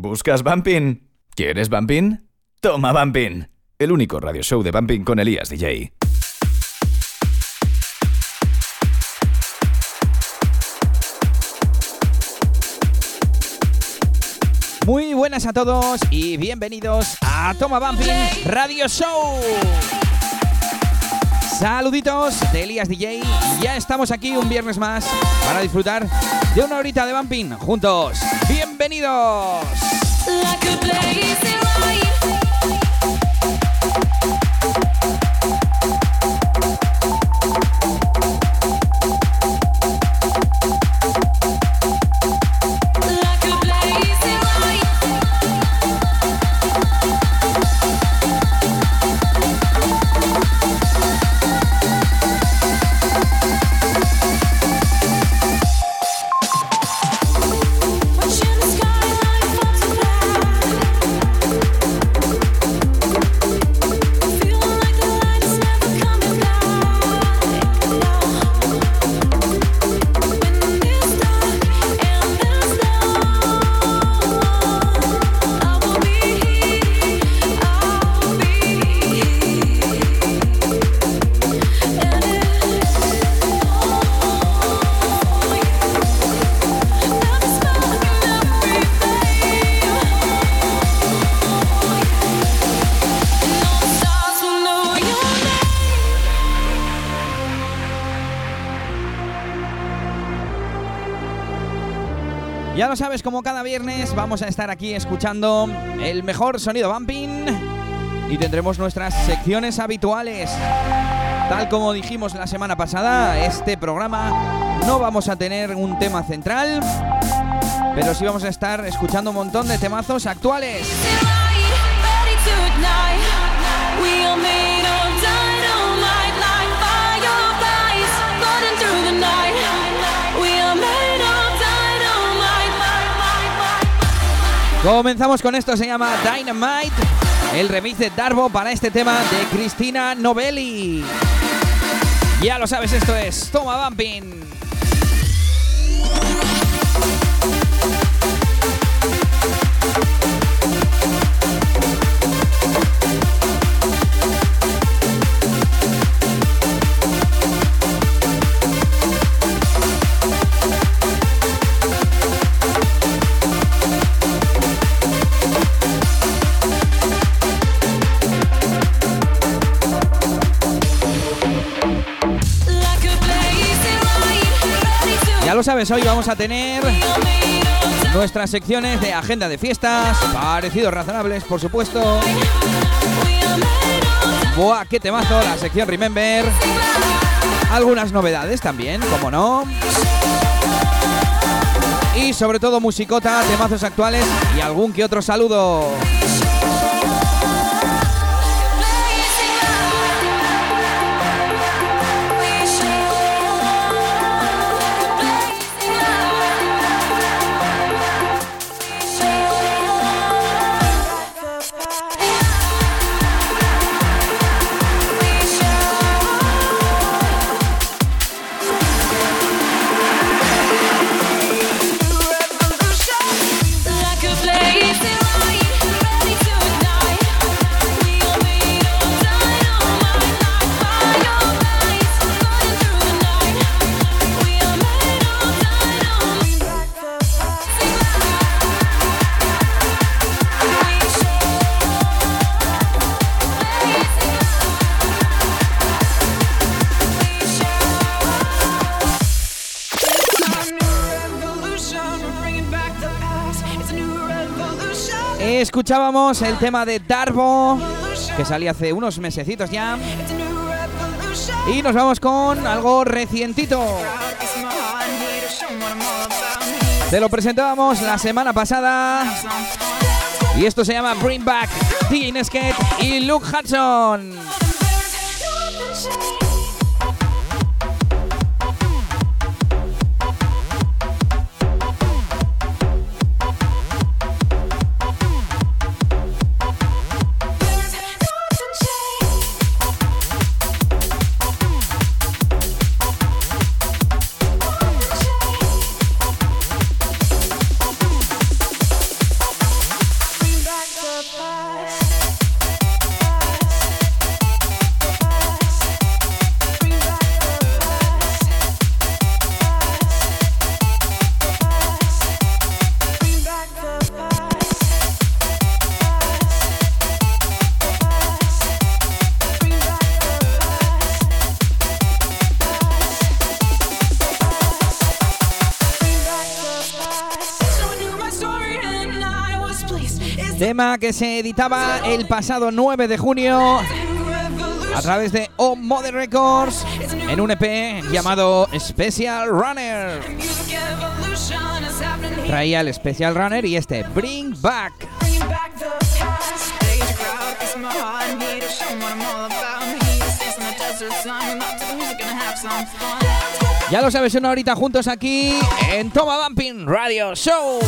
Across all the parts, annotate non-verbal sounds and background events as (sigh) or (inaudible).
¿Buscas Bumping? ¿Quieres Bumping? Toma Bumping, el único radio show de Bumping con Elías DJ. Muy buenas a todos y bienvenidos a Toma Bumping Radio Show. Saluditos de Elías DJ. Ya estamos aquí un viernes más para disfrutar de una horita de bumping juntos. ¡Bienvenidos! Ya vamos a estar aquí escuchando el mejor sonido bumping y tendremos nuestras secciones habituales. Tal como dijimos la semana pasada, este programa no vamos a tener un tema central, pero sí vamos a estar escuchando un montón de temazos actuales. Comenzamos con esto, se llama Dynamite, el remix de Darbo para este tema de Cristina Novelli. Ya lo sabes, esto es Toma Bumping. Sabes, hoy vamos a tener nuestras secciones de agenda de fiestas, parecidos razonables, por supuesto. Buah, qué temazo, la sección Remember. Algunas novedades también, como no. Y sobre todo musicota, temazos actuales y algún que otro saludo. Escuchábamos el tema de Darbo, que salía hace unos mesecitos ya. Y nos vamos con algo recientito. Te lo presentábamos la semana pasada. Y esto se llama Bring Back, DJ Skate y Luke Hudson. Que se editaba el pasado 9 de junio a través de O Mode Records en un EP llamado Special Runner. Traía el Special Runner y este Bring Back. Ya lo sabes, una horita juntos aquí en Toma Bumping Radio Show.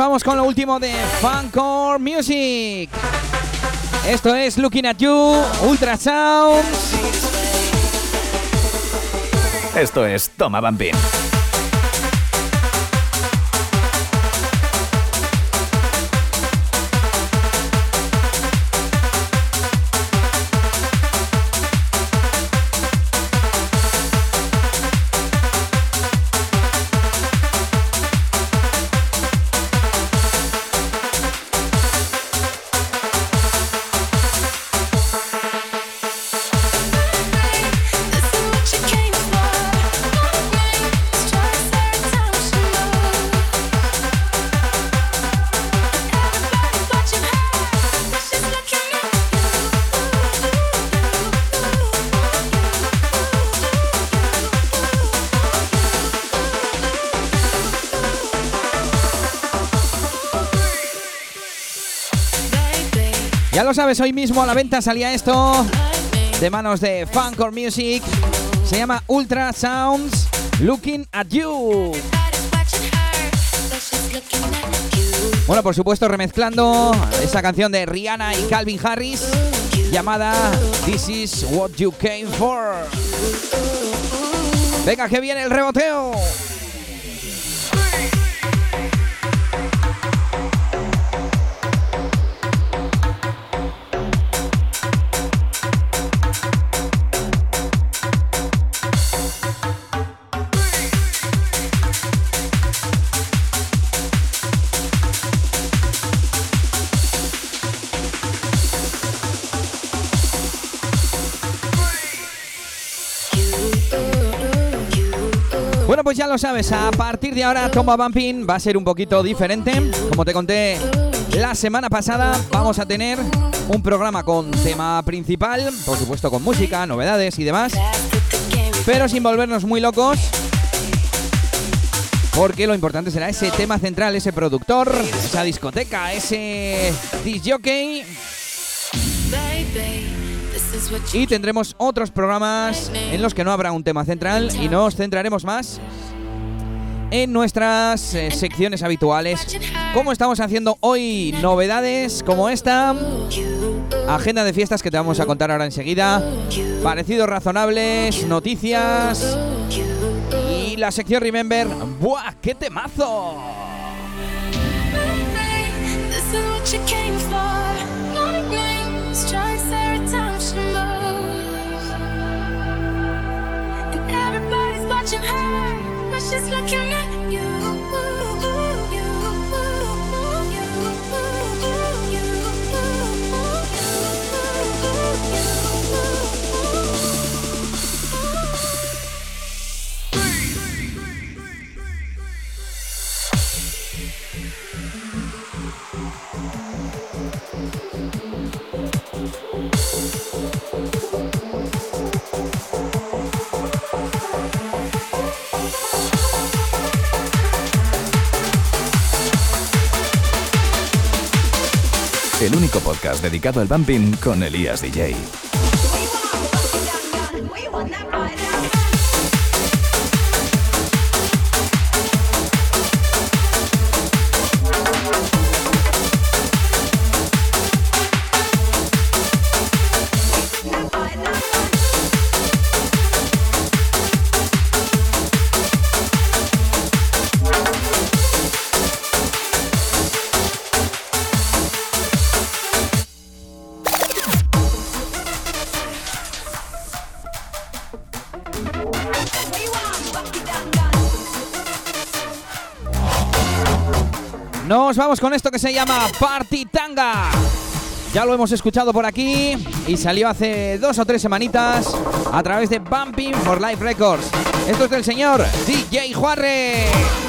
Vamos con lo último de Funcore Music. Esto es Looking at You, Ultrasound. Esto es Toma Bambín. Sabes, hoy mismo a la venta salía esto de manos de Funcore Music. Se llama Ultra Sounds Looking at You. Bueno, por supuesto, remezclando esa canción de Rihanna y Calvin Harris llamada This is What You Came For. Venga, que viene el reboteo. Lo sabes, a partir de ahora Tomba Bumping va a ser un poquito diferente. Como te conté la semana pasada, vamos a tener un programa con tema principal, por supuesto con música, novedades y demás. pero sin volvernos muy locos. Porque lo importante será ese tema central, ese productor, esa discoteca, ese disc jockey. Y tendremos otros programas en los que no habrá un tema central y nos centraremos más en nuestras eh, secciones habituales. Como estamos haciendo hoy novedades como esta. Agenda de fiestas que te vamos a contar ahora enseguida. Parecidos razonables, noticias. Y la sección Remember. ¡Buah! ¡Qué temazo! just looking at el único podcast dedicado al bumping con Elías DJ. Vamos con esto que se llama Party Tanga. Ya lo hemos escuchado por aquí y salió hace dos o tres semanitas a través de Bumping for Life Records. Esto es del señor DJ Juarre.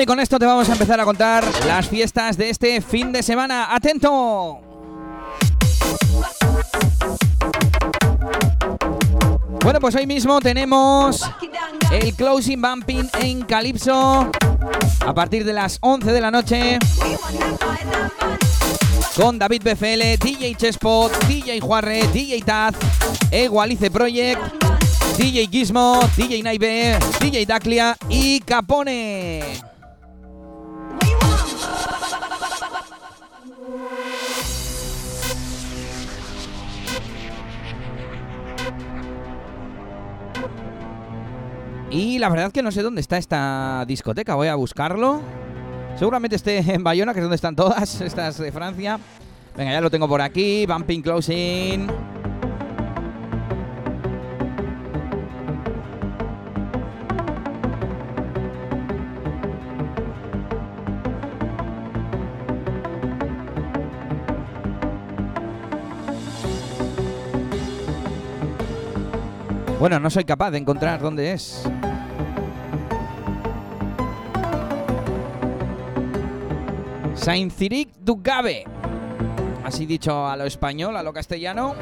Y con esto te vamos a empezar a contar las fiestas de este fin de semana. ¡Atento! Bueno, pues hoy mismo tenemos el Closing Bumping en Calypso a partir de las 11 de la noche con David BFL, DJ Chespot, DJ Juarre, DJ Taz, Egualice Project, DJ Gizmo, DJ Naive, DJ Daclia y Capone. Y la verdad que no sé dónde está esta discoteca, voy a buscarlo. Seguramente esté (laughs) en Bayona, que es donde están todas, estas de Francia. Venga, ya lo tengo por aquí, Bumping Closing. Bueno, no soy capaz de encontrar dónde es. Saint-Ciric du Gabe. Así dicho a lo español, a lo castellano.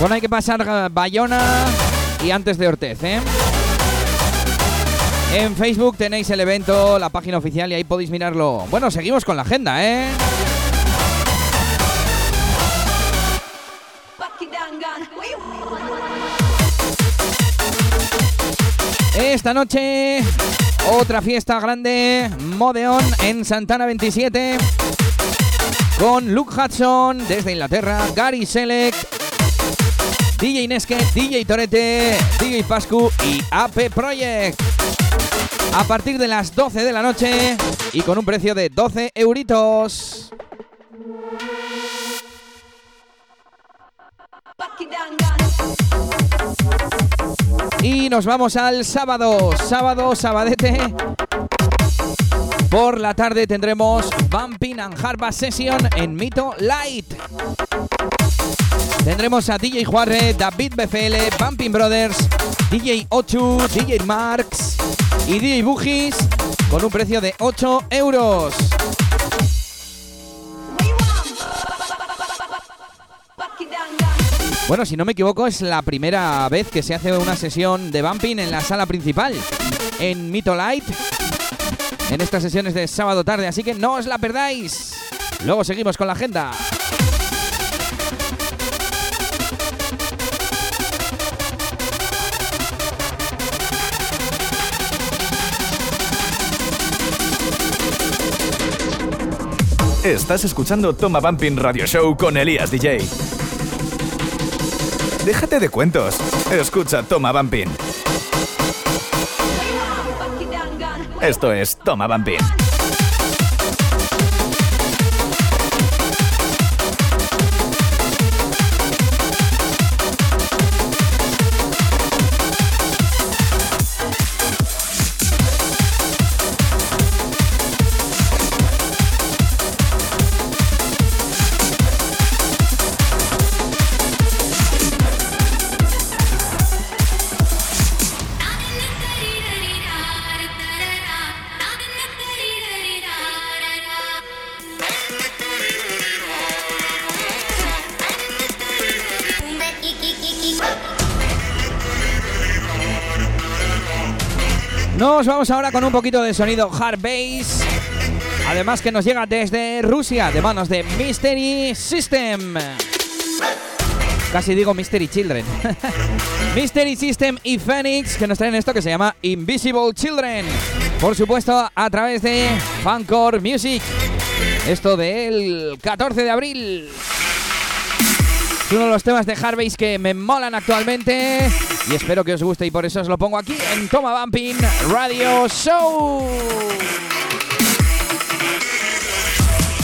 Bueno, hay que pasar eh, Bayona y antes de Ortez, ¿eh? En Facebook tenéis el evento, la página oficial y ahí podéis mirarlo. Bueno, seguimos con la agenda, ¿eh? Esta noche Otra fiesta grande, Modeon en Santana 27. Con Luke Hudson desde Inglaterra, Gary Select, DJ Neske, DJ Torete, DJ Pascu y AP Project. A partir de las 12 de la noche y con un precio de 12 euritos. Y nos vamos al sábado, sábado, sabadete. Por la tarde tendremos Bumping and Harvest Session en Mito Light. Tendremos a DJ Juarre, David BFL, Bumping Brothers, DJ Ochu, DJ Marx y DJ Bugis con un precio de 8 euros. Bueno, si no me equivoco, es la primera vez que se hace una sesión de bumping en la sala principal, en Mito Light, en estas sesiones de sábado tarde, así que no os la perdáis. Luego seguimos con la agenda. Estás escuchando Toma Bumping Radio Show con Elías DJ. Déjate de cuentos. Escucha Toma Bumping. Esto es Toma Bumping. Vamos ahora con un poquito de sonido hard bass. Además que nos llega desde Rusia, de manos de Mystery System. Casi digo Mystery Children. (laughs) Mystery System y Phoenix que nos traen esto que se llama Invisible Children. Por supuesto, a través de Fancore Music. Esto del 14 de abril. Es uno de los temas de Hardbase que me molan actualmente y espero que os guste y por eso os lo pongo aquí en Toma Bumping Radio Show.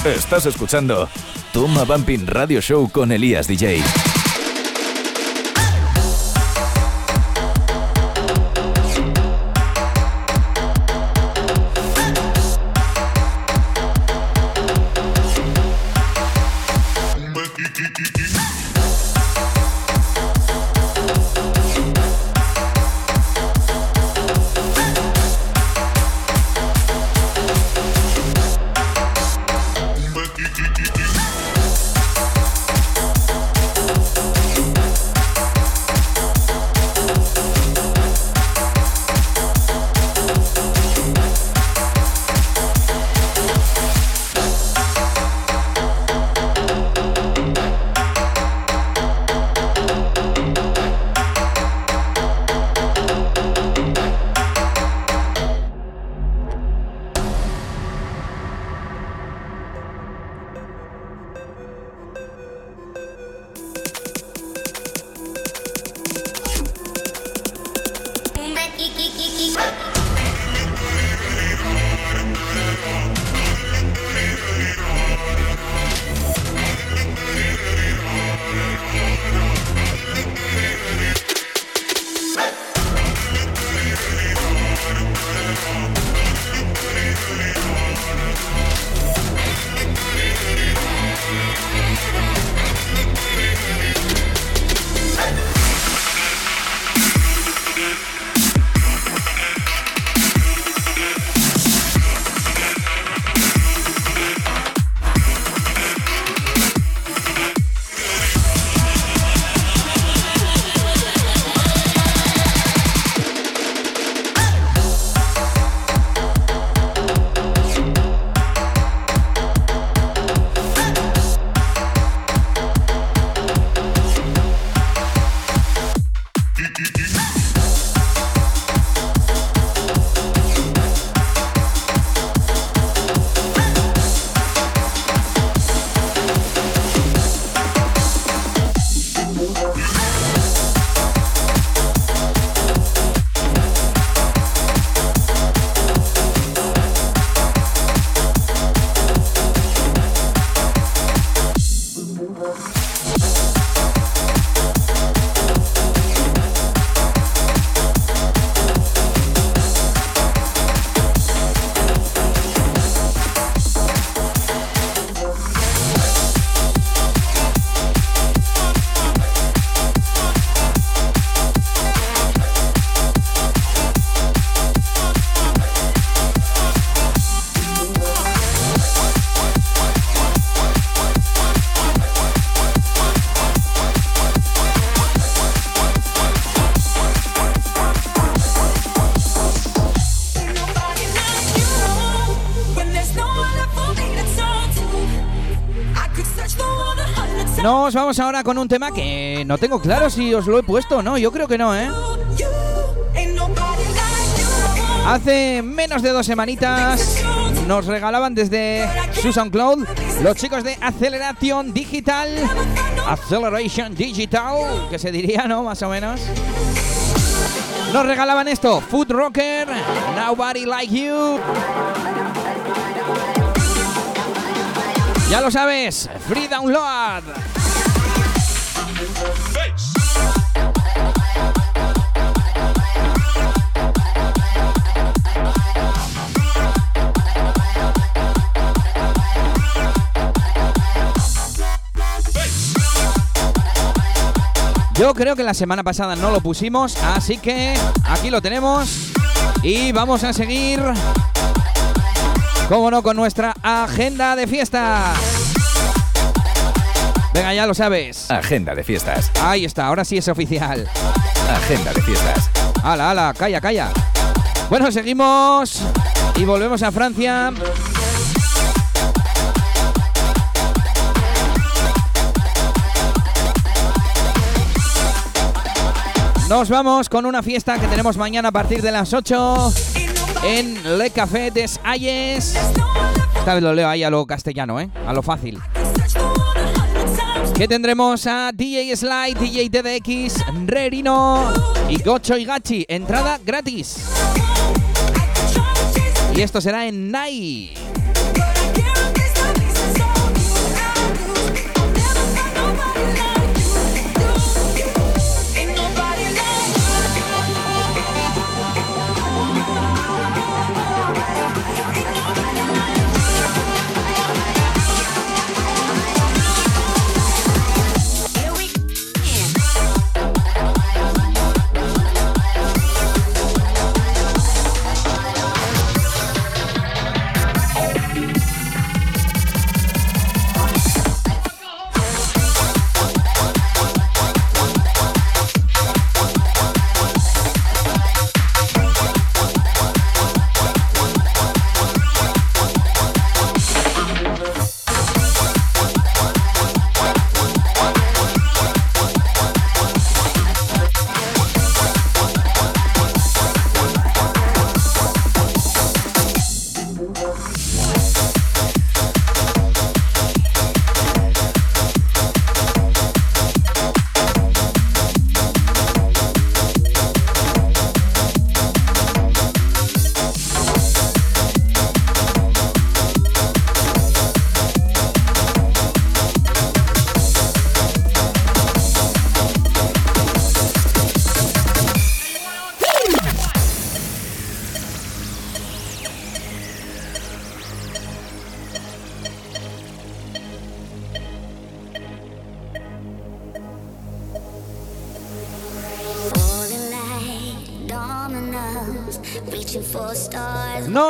Estás escuchando Toma Bumping Radio Show con Elías DJ. Nos vamos ahora con un tema que no tengo claro si os lo he puesto o no. Yo creo que no, ¿eh? Hace menos de dos semanitas nos regalaban desde Susan Cloud los chicos de Acceleration Digital. Acceleration Digital, que se diría, ¿no? Más o menos. Nos regalaban esto, Food Rocker, Nobody Like You. Ya lo sabes, Free Download. Yo creo que la semana pasada no lo pusimos, así que aquí lo tenemos. Y vamos a seguir, como no, con nuestra agenda de fiestas. Venga, ya lo sabes. Agenda de fiestas. Ahí está, ahora sí es oficial. Agenda de fiestas. Hala, hala, calla, calla. Bueno, seguimos y volvemos a Francia. Nos vamos con una fiesta que tenemos mañana a partir de las 8 en Le Café des Ayes. Esta vez lo leo ahí a lo castellano, ¿eh? A lo fácil. Que tendremos a DJ Slide, DJ TDX, Rerino y Gocho y Gachi. Entrada gratis. Y esto será en Nai.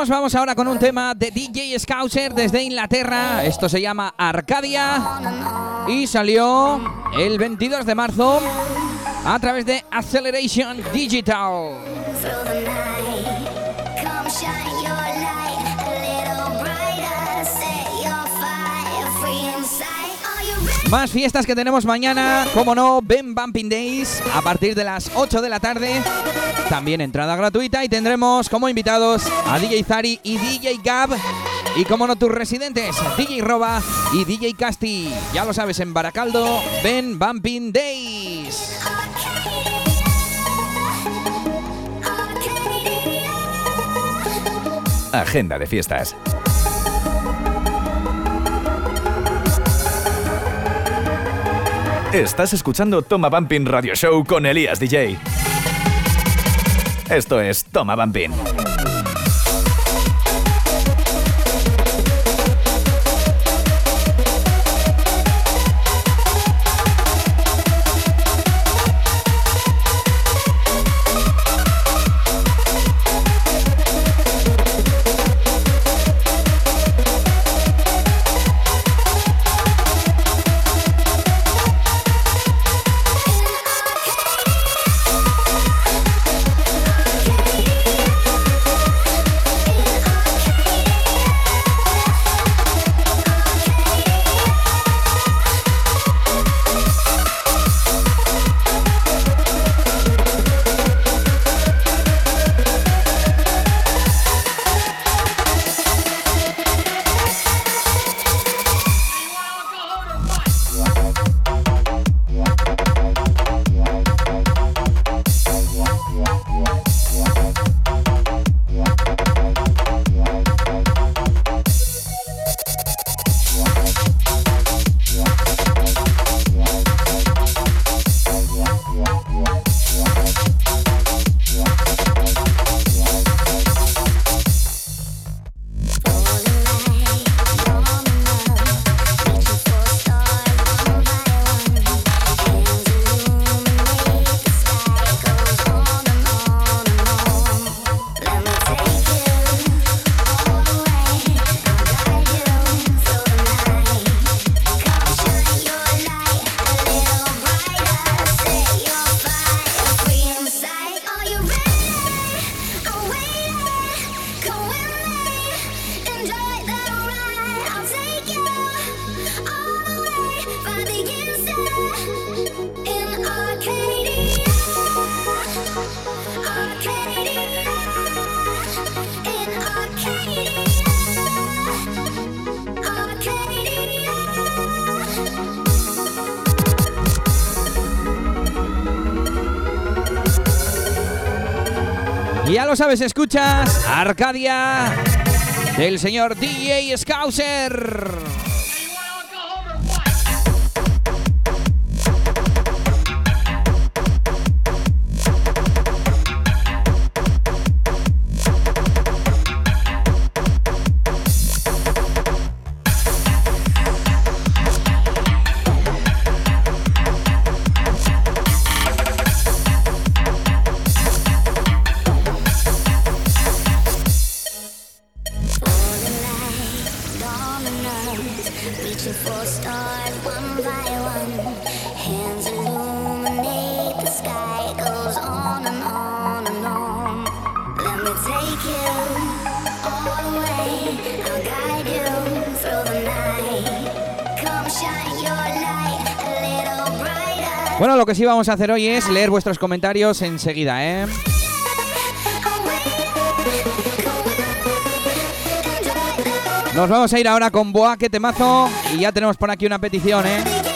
Vamos ahora con un tema de DJ Scouser desde Inglaterra. Esto se llama Arcadia y salió el 22 de marzo a través de Acceleration Digital. Más fiestas que tenemos mañana, como no, Ben Bumping Days a partir de las 8 de la tarde. También entrada gratuita y tendremos como invitados a DJ Zari y DJ Gab. Y como no, tus residentes, DJ Roba y DJ Casti. Ya lo sabes, en Baracaldo, Ben Bumping Days. Agenda de fiestas. Estás escuchando Toma Bumping Radio Show con Elías DJ. Esto es Toma Bumping. Sabes, escuchas Arcadia del señor DJ Scouser. Lo que sí vamos a hacer hoy es leer vuestros comentarios enseguida, ¿eh? Nos vamos a ir ahora con Boa, que temazo. Y ya tenemos por aquí una petición, ¿eh?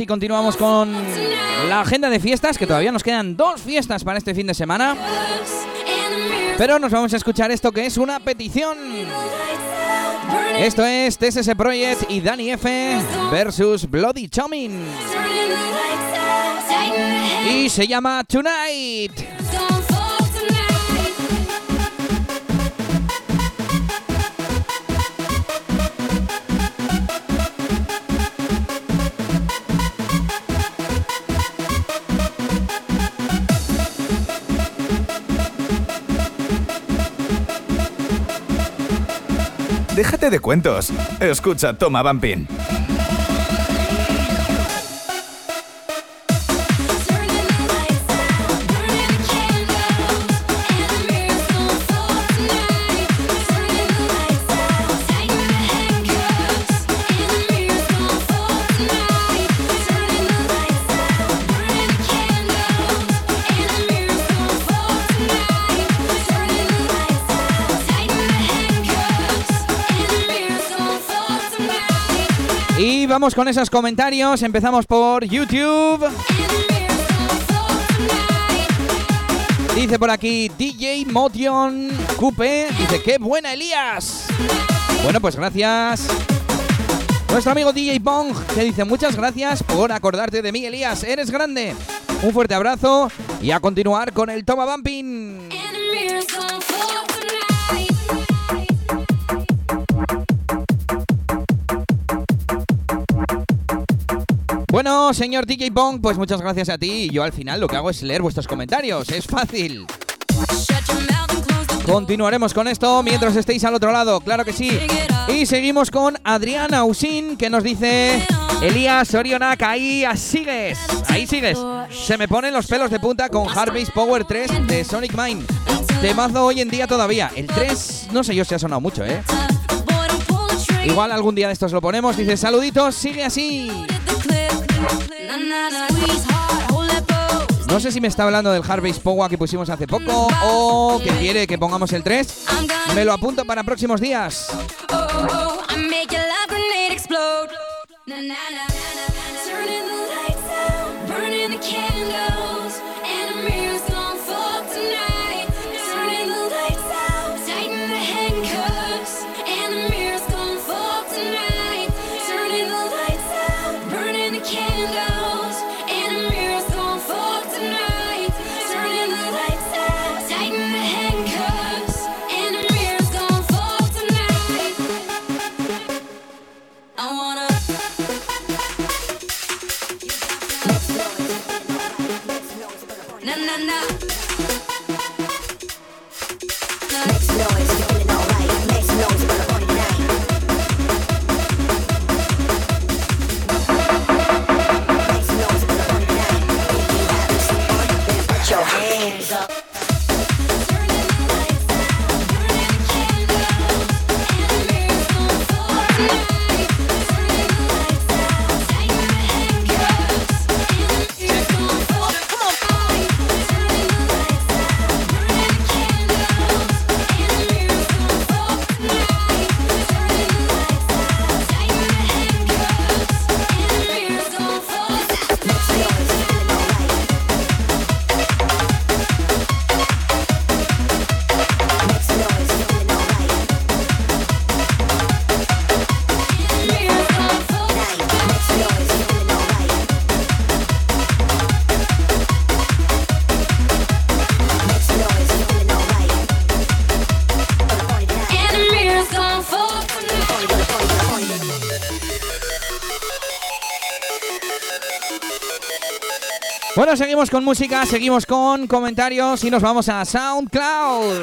Y continuamos con la agenda de fiestas, que todavía nos quedan dos fiestas para este fin de semana. Pero nos vamos a escuchar esto que es una petición. Esto es TSS Project y Danny F versus Bloody Chomin. Y se llama Tonight. Déjate de cuentos. Escucha Toma Bumping. Con esos comentarios. Empezamos por YouTube. Dice por aquí DJ Motion Coupe. Dice, qué buena Elías. Bueno, pues gracias. Nuestro amigo DJ Pong que dice muchas gracias por acordarte de mí, Elías. Eres grande. Un fuerte abrazo y a continuar con el Toma Bumping. Bueno, señor DJ Bong, pues muchas gracias a ti. Yo al final lo que hago es leer vuestros comentarios. Es fácil. Continuaremos con esto mientras estéis al otro lado, claro que sí. Y seguimos con Adriana Usín que nos dice Elías Orionak, ahí sigues. Ahí sigues. Se me ponen los pelos de punta con Harvey's Power 3 de Sonic Mind. Temazo hoy en día todavía. El 3, no sé yo si ha sonado mucho, ¿eh? Igual algún día de estos lo ponemos. Dice, saluditos, sigue así. No sé si me está hablando del Harvey's Power que pusimos hace poco o que quiere que pongamos el 3. Me lo apunto para próximos días. Bueno, seguimos con música, seguimos con comentarios y nos vamos a SoundCloud.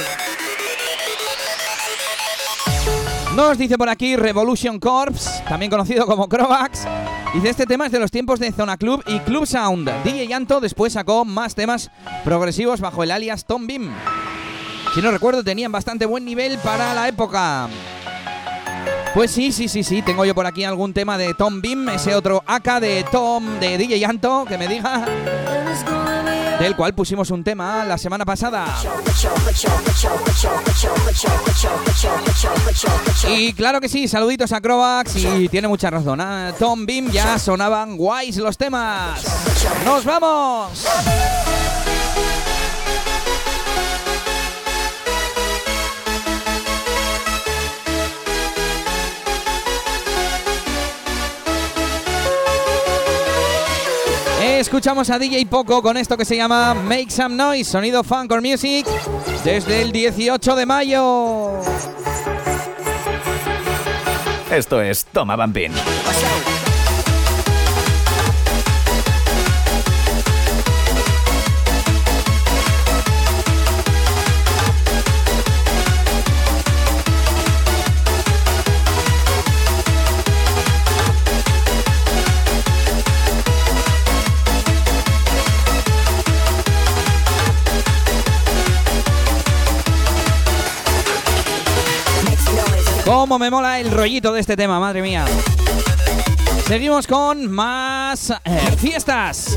Nos dice por aquí Revolution Corps, también conocido como Crovax. Dice, este tema es de los tiempos de Zona Club y Club Sound. DJ Yanto después sacó más temas progresivos bajo el alias Tom Beam. Si no recuerdo, tenían bastante buen nivel para la época. Pues sí, sí, sí, sí. Tengo yo por aquí algún tema de Tom Beam, ese otro AK de Tom, de DJ Yanto, que me diga. Del cual pusimos un tema la semana pasada. Y claro que sí, saluditos a Crovax y tiene mucha razón. ¿eh? Tom Beam ya sonaban guays los temas. ¡Nos vamos! Escuchamos a DJ Poco con esto que se llama Make Some Noise, sonido funk or music, desde el 18 de mayo. Esto es Toma Bambín. Cómo me mola el rollito de este tema, madre mía. Seguimos con más eh, fiestas.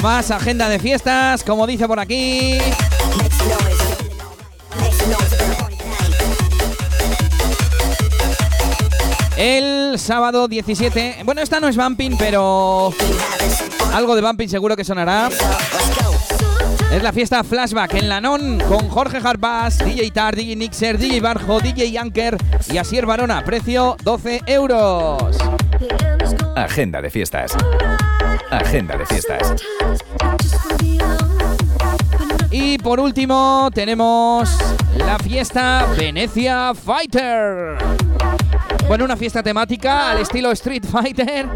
Más agenda de fiestas, como dice por aquí. El sábado 17. Bueno, esta no es bumping, pero algo de bumping seguro que sonará. Es la fiesta Flashback en la Non con Jorge Harpas, DJ Tar, DJ Nixer, DJ Barjo, DJ Anker y Asier Barona. Precio 12 euros. Agenda de fiestas. Agenda de fiestas. Y por último tenemos la fiesta Venecia Fighter. Bueno, una fiesta temática al estilo Street Fighter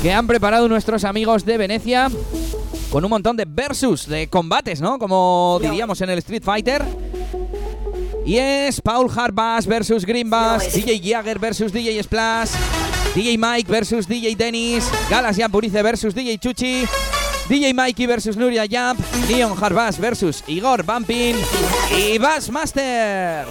que han preparado nuestros amigos de Venecia con un montón de versus, de combates, ¿no? Como diríamos en el Street Fighter. Y es Paul Harbas versus Green Bass, DJ Jagger versus DJ Splash, DJ Mike versus DJ Dennis, Galas Yampurice versus DJ Chuchi, DJ Mikey versus Nuria Jump, Leon Harbas versus Igor Bumpin y Bass Masters.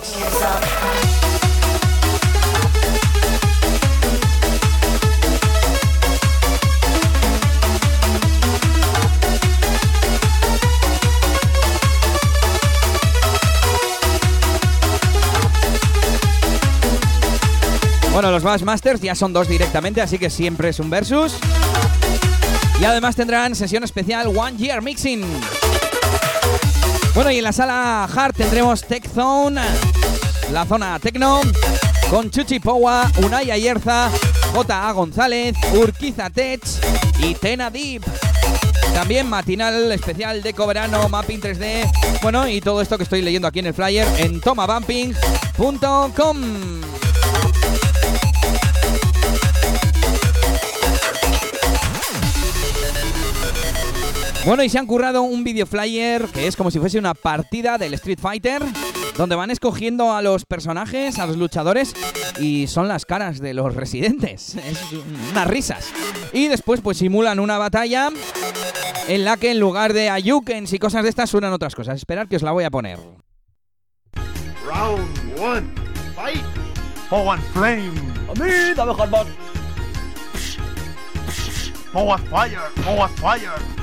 Bueno, los Bassmasters ya son dos directamente, así que siempre es un versus. Y además tendrán sesión especial One Year Mixing. Bueno, y en la sala Hard tendremos Tech Zone, la zona Tecno, con Chuchi Powa, Unai Ayerza, J.A. González, Urquiza Tech y Tena Deep. También matinal especial de verano, mapping 3D. Bueno, y todo esto que estoy leyendo aquí en el flyer en tomabumping.com. Bueno, y se han currado un video flyer que es como si fuese una partida del Street Fighter, donde van escogiendo a los personajes, a los luchadores, y son las caras de los residentes. (laughs) Es unas risas. Y después, pues simulan una batalla en la que en lugar de Ayukens y cosas de estas suenan otras cosas. Esperad que os la voy a poner. Round one, fight. Forward flame. A mí, dame. Forward fire. Forward fire.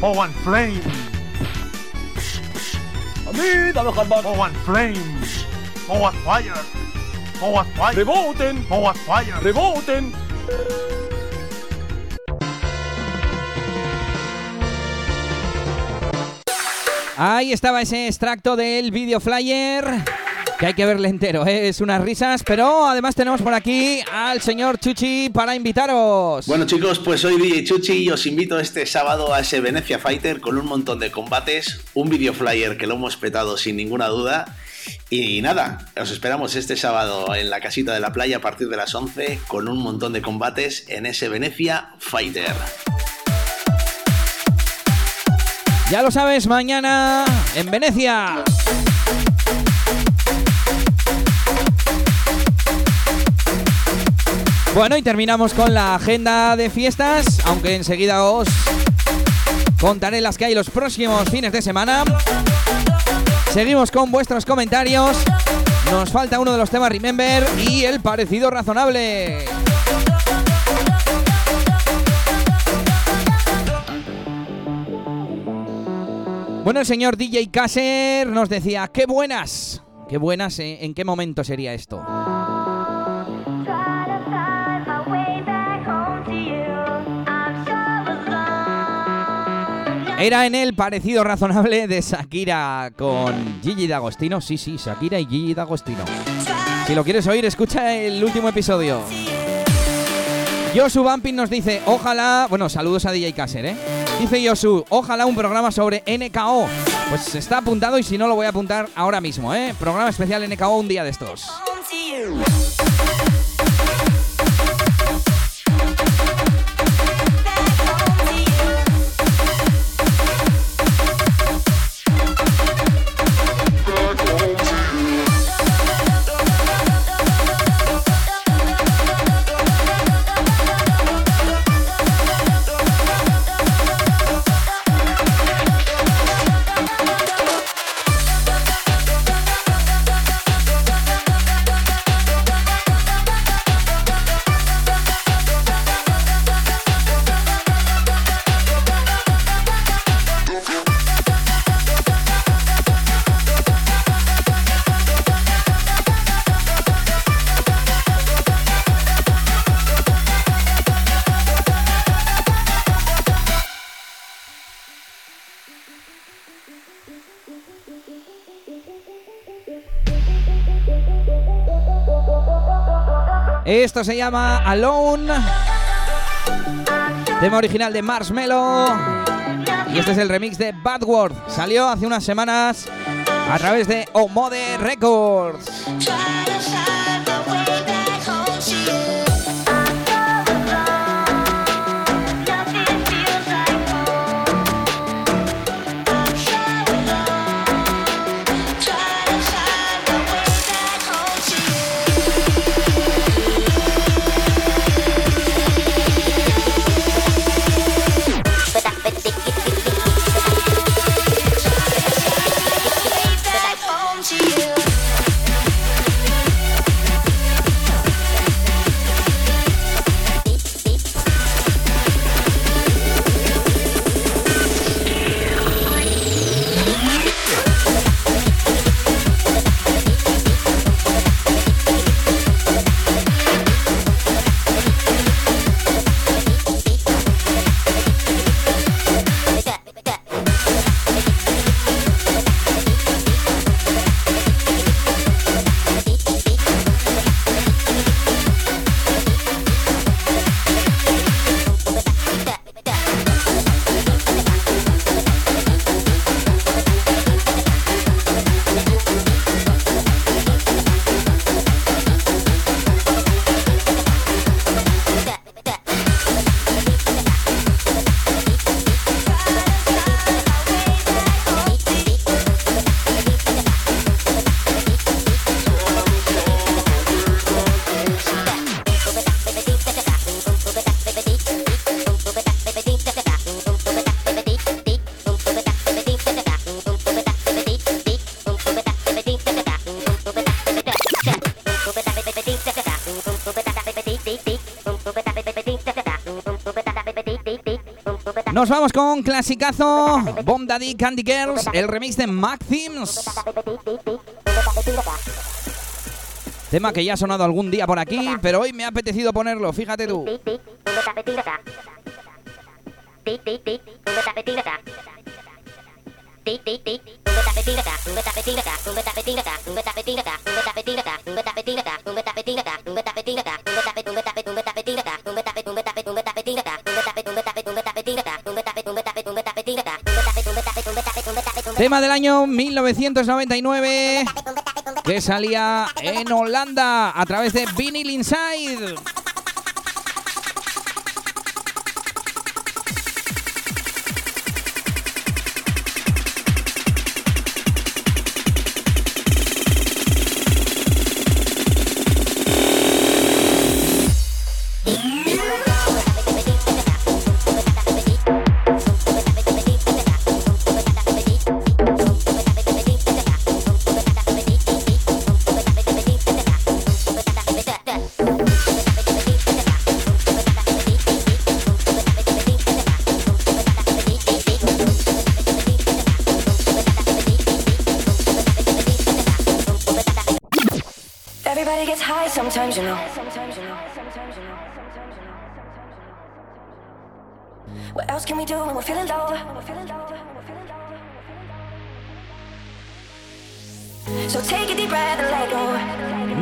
Forward flame. A mí, dame. Forward flame. Forward fire. Forward fire. Reboten. Forward fire. Reboten. Ahí estaba ese extracto del video flyer. Que hay que verle entero, ¿eh? es unas risas, pero además tenemos por aquí al señor Chuchi para invitaros. Bueno chicos, pues soy DJ Chuchi y os invito este sábado a ese Venecia Fighter con un montón de combates, un video flyer que lo hemos petado sin ninguna duda. Y nada, os esperamos este sábado en la casita de la playa a partir de las 11 con un montón de combates en ese Venecia Fighter. Ya lo sabes, mañana en Venecia. Bueno, y terminamos con la agenda de fiestas, aunque enseguida os contaré las que hay los próximos fines de semana. Seguimos con vuestros comentarios. Nos falta uno de los temas Remember y el parecido razonable. Bueno, el señor DJ Kasser nos decía, qué buenas, qué buenas, ¿eh? ¿en qué momento sería esto? Era en el parecido razonable de Shakira con Gigi D'Agostino. Sí, sí, Shakira y Gigi D'Agostino. Si lo quieres oír, escucha el último episodio. Yosu Bumping nos dice, ojalá, bueno, saludos a DJ Kasser, ¿eh? Dice Yosu, ojalá un programa sobre NKO. Pues está apuntado y si no lo voy a apuntar ahora mismo, ¿eh? Programa especial NKO un día de estos. Esto se llama Alone. Tema original de Marshmello. Y este es el remix de Bad Word. Salió hace unas semanas a través de Omode Records. Nos vamos con clasicazo Bomb Daddy Candy Girls, el remix de Mac Themes. Tema que ya ha sonado algún día por aquí, pero hoy me ha apetecido ponerlo, fíjate tú. Del año 1999 que salía en Holanda a través de Vinyl Inside.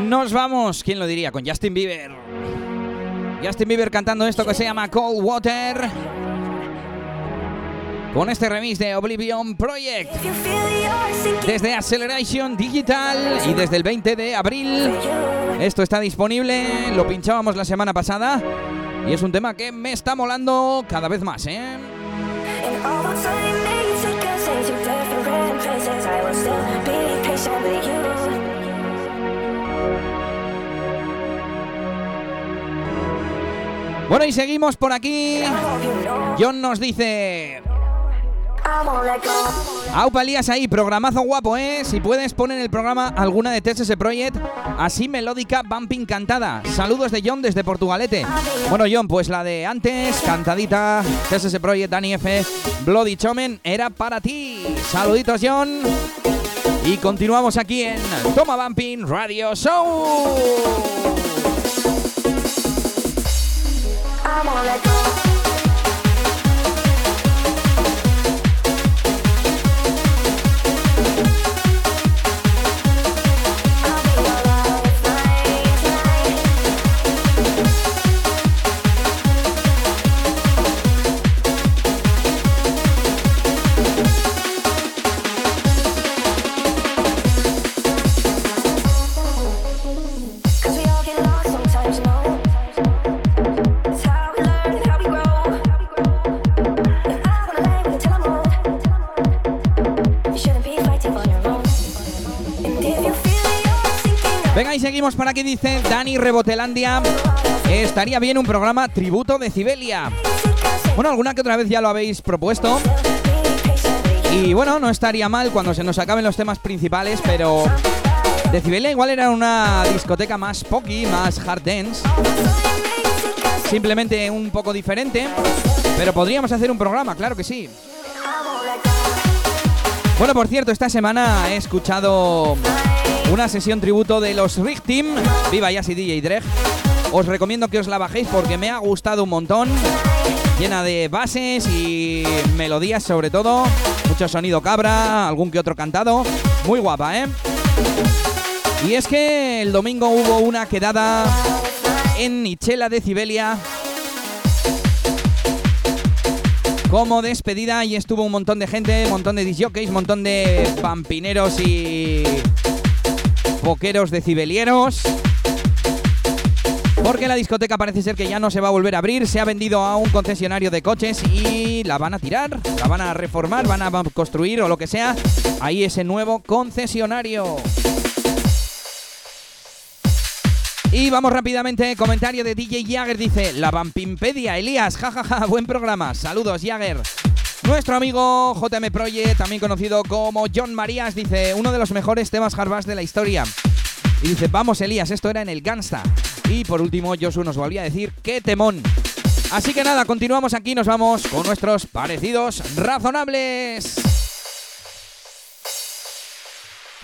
Nos vamos, ¿quién lo diría? Con Justin Bieber. Justin Bieber cantando esto que se llama Cold Water. Con este remix de Oblivion Project. Desde Acceleration Digital y desde el 20 de abril. Esto está disponible, lo pinchábamos la semana pasada. Y es un tema que me está molando cada vez más, ¿eh? Bueno, y seguimos por aquí. John nos dice... Aupa Elías ahí, programazo guapo, ¿eh? Si puedes poner en el programa alguna de TSS Project, así melódica, bumping cantada. Saludos de John desde Portugalete. Bueno, John, pues la de antes, cantadita, TSS Project, Dani F, Bloody Chomen, era para ti. Saluditos, John. Y continuamos aquí en Toma Bumping Radio Show. Seguimos para que dice Dani Rebotelandia. Estaría bien un programa tributo de Cibelia. Bueno, alguna que otra vez ya lo habéis propuesto. Y bueno, no estaría mal cuando se nos acaben los temas principales, pero Decibelia igual era una discoteca más poky, más hard dance. Simplemente un poco diferente, pero podríamos hacer un programa, claro que sí. Bueno, por cierto, esta semana he escuchado una sesión tributo de los Rig Team. Viva Yassi DJ Dreg. Os recomiendo que os la bajéis porque me ha gustado un montón. Llena de bases y melodías sobre todo. Mucho sonido cabra, algún que otro cantado. Muy guapa, ¿eh? Y es que el domingo hubo una quedada en Nichela de Cibelia como despedida y estuvo un montón de gente, un montón de disjockeys, un montón de pampineros y boqueros decibelieros. Porque la discoteca parece ser que ya no se va a volver a abrir, se ha vendido a un concesionario de coches y la van a tirar, la van a reformar, van a construir o lo que sea. Ahí ese nuevo concesionario. Y vamos rápidamente, comentario de DJ Jagger dice, la Vampimpedia, Elías, jajaja, buen programa, saludos Jagger. Nuestro amigo JM Project, también conocido como John Marías, dice, uno de los mejores temas hardbass de la historia. Y dice, vamos Elías, esto era en el Gangsta. Y por último, Josu nos volvía a decir, qué temón. Así que nada, continuamos aquí, nos vamos con nuestros parecidos razonables.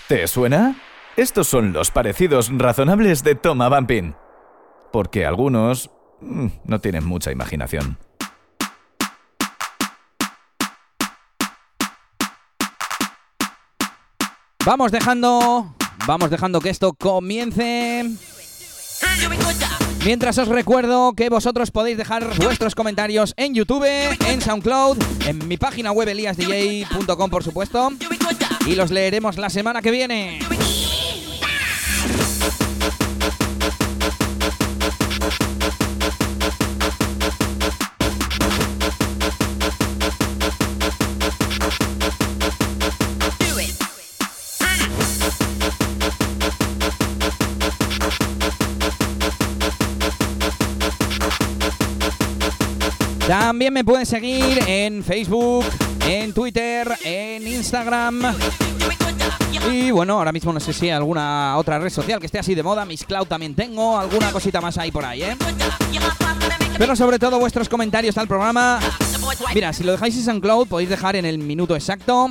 ¿Te suena? Estos son los parecidos razonables de Toma Bumping. Porque algunos mm, no tienen mucha imaginación. Vamos dejando, vamos dejando que esto comience. Mientras os recuerdo que vosotros podéis dejar vuestros comentarios en YouTube, en SoundCloud, en mi página web eliasdj.com por supuesto, y los leeremos la semana que viene. También me pueden seguir en Facebook, en Twitter, en Instagram. Y bueno, ahora mismo no sé si alguna otra red social que esté así de moda. Miss Cloud también tengo, alguna cosita más ahí por ahí, ¿eh? Pero sobre todo vuestros comentarios al programa. Mira, si lo dejáis en SoundCloud podéis dejar en el minuto exacto.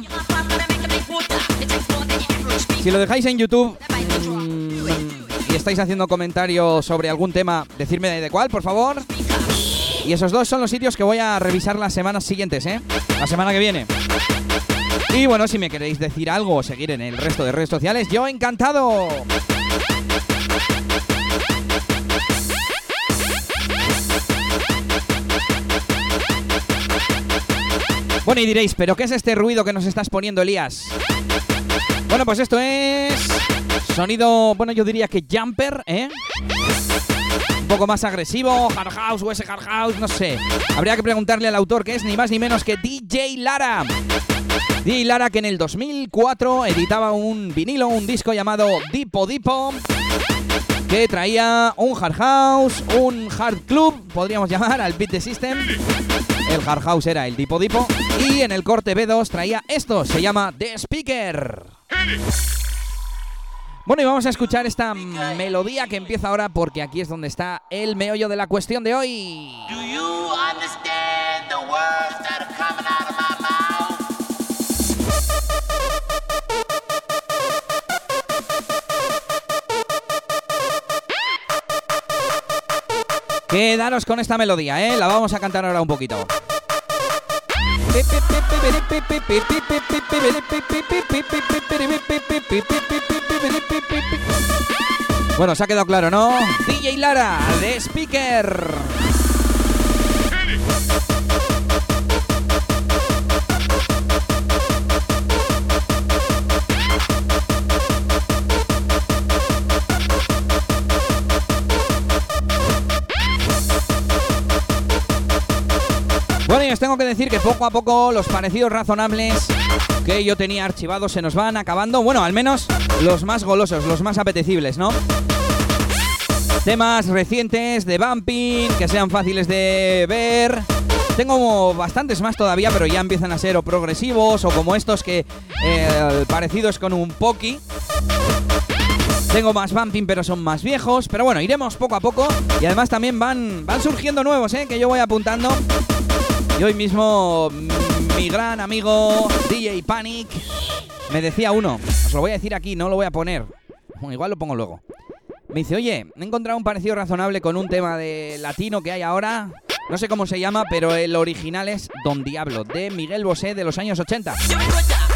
Si lo dejáis en YouTube mm, y estáis haciendo comentarios sobre algún tema, decirme de cuál, por favor. Y esos dos son los sitios que voy a revisar las semanas siguientes, ¿eh? La semana que viene. Y bueno, si me queréis decir algo o seguir en el resto de redes sociales, yo encantado. Bueno, y diréis, ¿pero qué es este ruido que nos estás poniendo, Elías? Bueno, pues esto es sonido, bueno, yo diría que jumper, ¿eh? Un poco más agresivo, hard house ese hard house, no sé. Habría que preguntarle al autor que es ni más ni menos que DJ Lara. DJ Lara que en el 2004 editaba un vinilo, un disco llamado Dipo Dipo, que traía un hard house, un hard club, podríamos llamar al Beat the System. El hard house era el Dipo Dipo. Y en el corte B2 traía esto, se llama The Speaker. Bueno, y vamos a escuchar esta melodía que empieza ahora porque aquí es donde está el meollo de la cuestión de hoy. Quedaros con esta melodía, ¿eh? La vamos a cantar ahora un poquito. Bueno, se ha quedado claro, ¿no? DJ Lara, de Speaker. Tengo que decir que poco a poco los parecidos razonables que yo tenía archivados se nos van acabando. Bueno, al menos los más golosos, los más apetecibles, ¿no? Temas recientes de bumping, que sean fáciles de ver. Tengo bastantes más todavía, pero ya empiezan a ser o progresivos o como estos que eh, parecidos con un Poki. Tengo más bumping, pero son más viejos. Pero bueno, iremos poco a poco. Y además también van, van surgiendo nuevos, ¿eh? Que yo voy apuntando. Y hoy mismo mm, mi gran amigo DJ Panic me decía uno, os lo voy a decir aquí, no lo voy a poner, igual lo pongo luego. Me dice, oye, he encontrado un parecido razonable con un tema de latino que hay ahora. No sé cómo se llama, pero el original es Don Diablo, de Miguel Bosé de los años 80.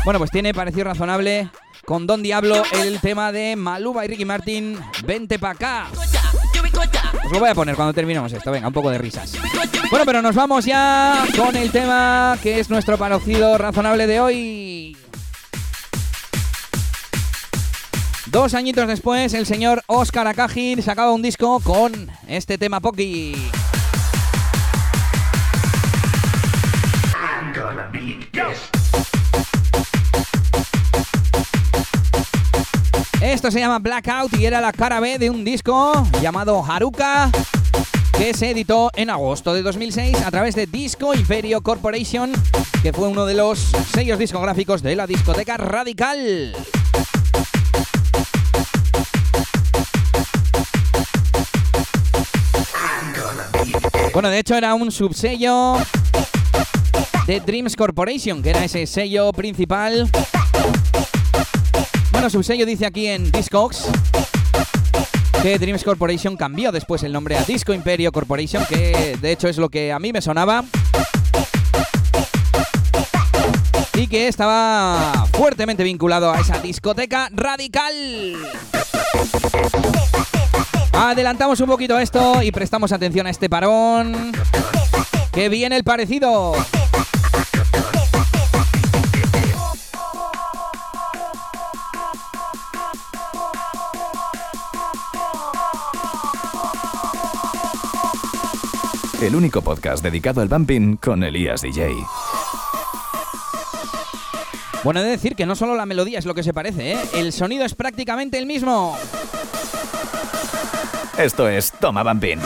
Bueno, pues tiene parecido razonable con Don Diablo el tema de Maluba y Ricky Martin, Vente pa' acá. Os lo voy a poner cuando terminemos esto, venga, un poco de risas. Bueno, pero nos vamos ya con el tema que es nuestro parecido razonable de hoy. Dos añitos después, el señor Oscar Akagin sacaba un disco con este tema Poki. Esto se llama Blackout y era la cara B de un disco llamado Haruka que se editó en agosto de 2006 a través de Disco Imperio Corporation, que fue uno de los sellos discográficos de la discoteca Radical. Bueno, de hecho era un subsello de Dreams Corporation, que era ese sello principal. Bueno, subsello dice aquí en Discogs que Dreams Corporation cambió después el nombre a Disco Imperio Corporation, que de hecho es lo que a mí me sonaba. Y que estaba fuertemente vinculado a esa discoteca radical. Adelantamos un poquito esto y prestamos atención a este parón. Que viene el parecido. El único podcast dedicado al bumping con Elías DJ. Bueno, he de decir que no solo la melodía es lo que se parece, ¿eh? el sonido es prácticamente el mismo. Esto es Toma Bumping.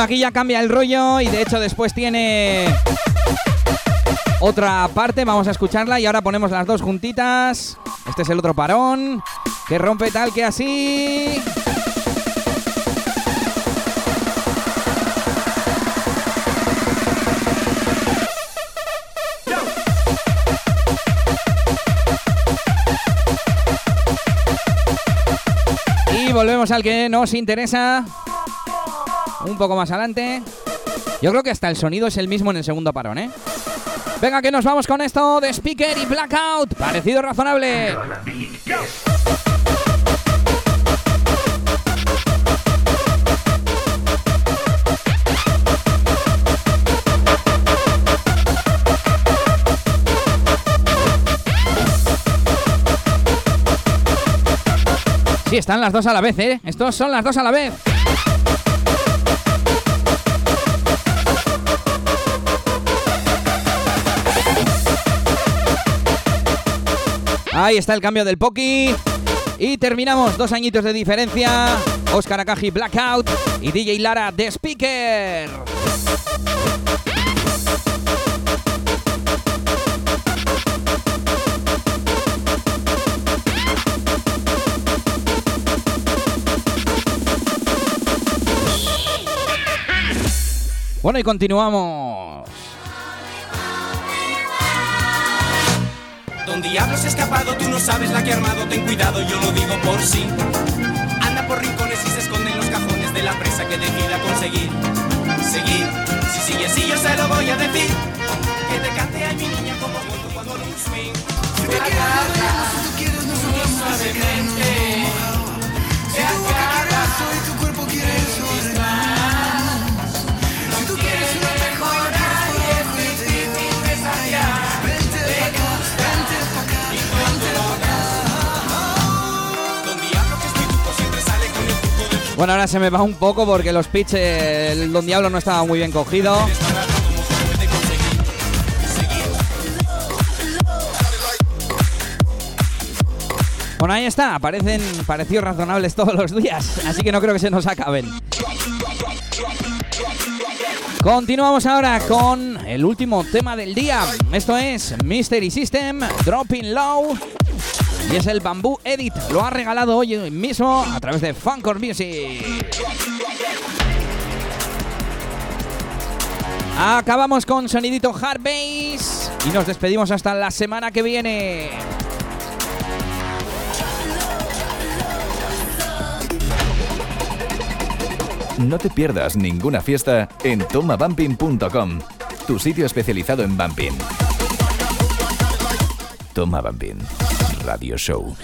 Aquí ya cambia el rollo y de hecho después tiene otra parte, vamos a escucharla y ahora ponemos las dos juntitas. Este es el otro parón que rompe tal que así. Y volvemos al que nos interesa. Un poco más adelante. Yo creo que hasta el sonido es el mismo en el segundo parón, ¿eh? Venga, que nos vamos con esto de Speaker y Blackout. Parecido razonable. Sí, están las dos a la vez, ¿eh? Estos son las dos a la vez. Ahí está el cambio del Poki. Y terminamos, dos añitos de diferencia. Oscar Akaji Blackout y DJ Lara The Speaker. Bueno, y continuamos. Don Diablo se ha escapado, tú no sabes la que ha armado, ten cuidado, yo lo digo por sí. Anda por rincones y se esconde en los cajones de la presa que decida conseguir. Seguir, si sigue así yo se lo voy a decir. Que te cante a mi niña como cuando cuando un swing. Te agarra, suavemente. Te agarra, mis Bueno, ahora se me va un poco porque los pitch, eh, el Don Diablo no estaba muy bien cogido. Bueno, ahí está, aparecen parecidos razonables todos los días, así que no creo que se nos acaben. Continuamos ahora con el último tema del día. Esto es Mystery System, Dropping Low. Y es el Bamboo Edit. Lo ha regalado hoy mismo a través de Funcore Music. Acabamos con sonidito hard bass y nos despedimos hasta la semana que viene. No te pierdas ninguna fiesta en tomabumping.com, tu sitio especializado en bumping. Toma Bumping, Radio Show.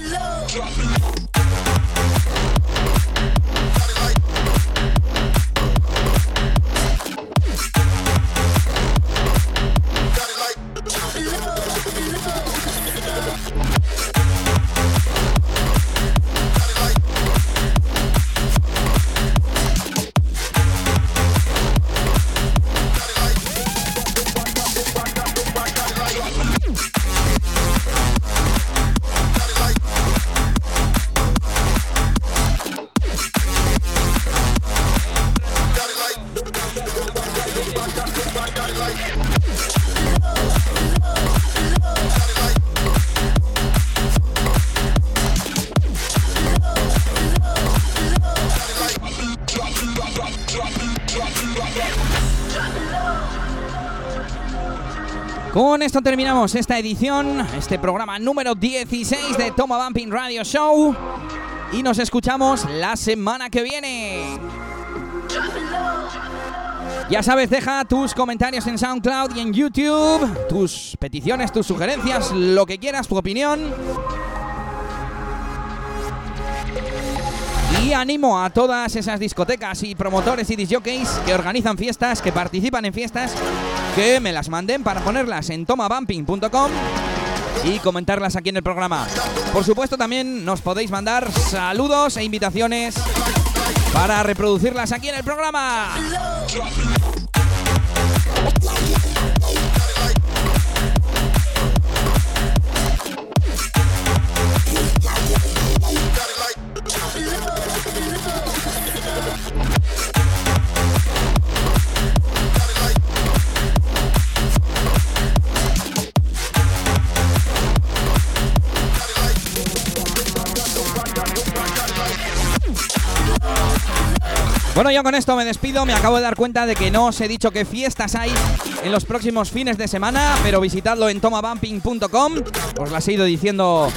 Esto terminamos esta edición, este programa número 16 de Toma Bumping Radio Show. Y nos escuchamos la semana que viene. Ya sabes, deja tus comentarios en SoundCloud y en YouTube, tus peticiones, tus sugerencias, lo que quieras, tu opinión. Y animo a todas esas discotecas y promotores y disjockeys que organizan fiestas, que participan en fiestas, que me las manden para ponerlas en tomabumping.com y comentarlas aquí en el programa. Por supuesto, también nos podéis mandar saludos e invitaciones para reproducirlas aquí en el programa. Bueno, yo con esto me despido. Me acabo de dar cuenta de que no os he dicho qué fiestas hay en los próximos fines de semana, pero visitadlo en tomabumping.com. Os las he ido diciendo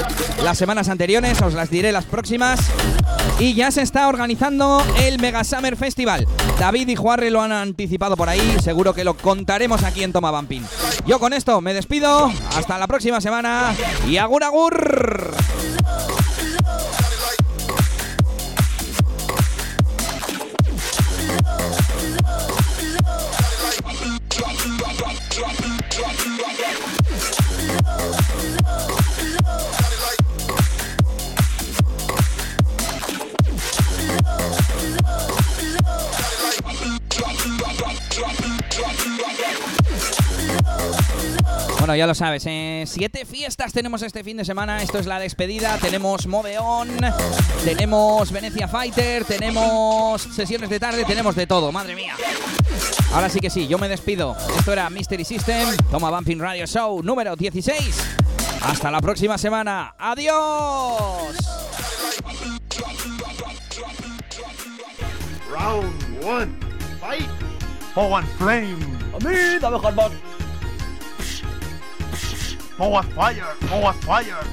las semanas anteriores, os las diré las próximas. Y ya se está organizando el Mega Summer Festival. David y Juarre lo han anticipado por ahí, seguro que lo contaremos aquí en Toma Bumping. Yo con esto me despido, hasta la próxima semana y agur agur. Bueno, ya lo sabes, ¿eh? siete fiestas tenemos este fin de semana. Esto es la despedida. Tenemos Moveon, tenemos Venecia Fighter, tenemos sesiones de tarde, tenemos de todo, madre mía. Ahora sí que sí, yo me despido. Esto era Mystery System, Toma Bumping Radio Show número 16. Hasta la próxima semana. ¡Adiós! Round one, fight! Forward flame! A mí, dame Forward fire! Forward fire!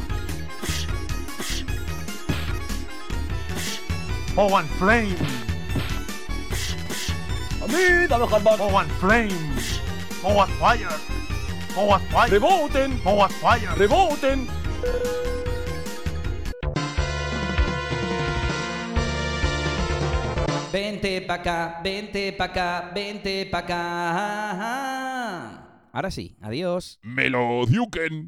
Forward flame! A mí, dame hardback. Forward flame! Forward fire! Forward fire! Reboten. Forward fire! Reboten. Vente pa' acá, vente pa' acá, vente pa' acá. Ahora sí, adiós. Melodiuken.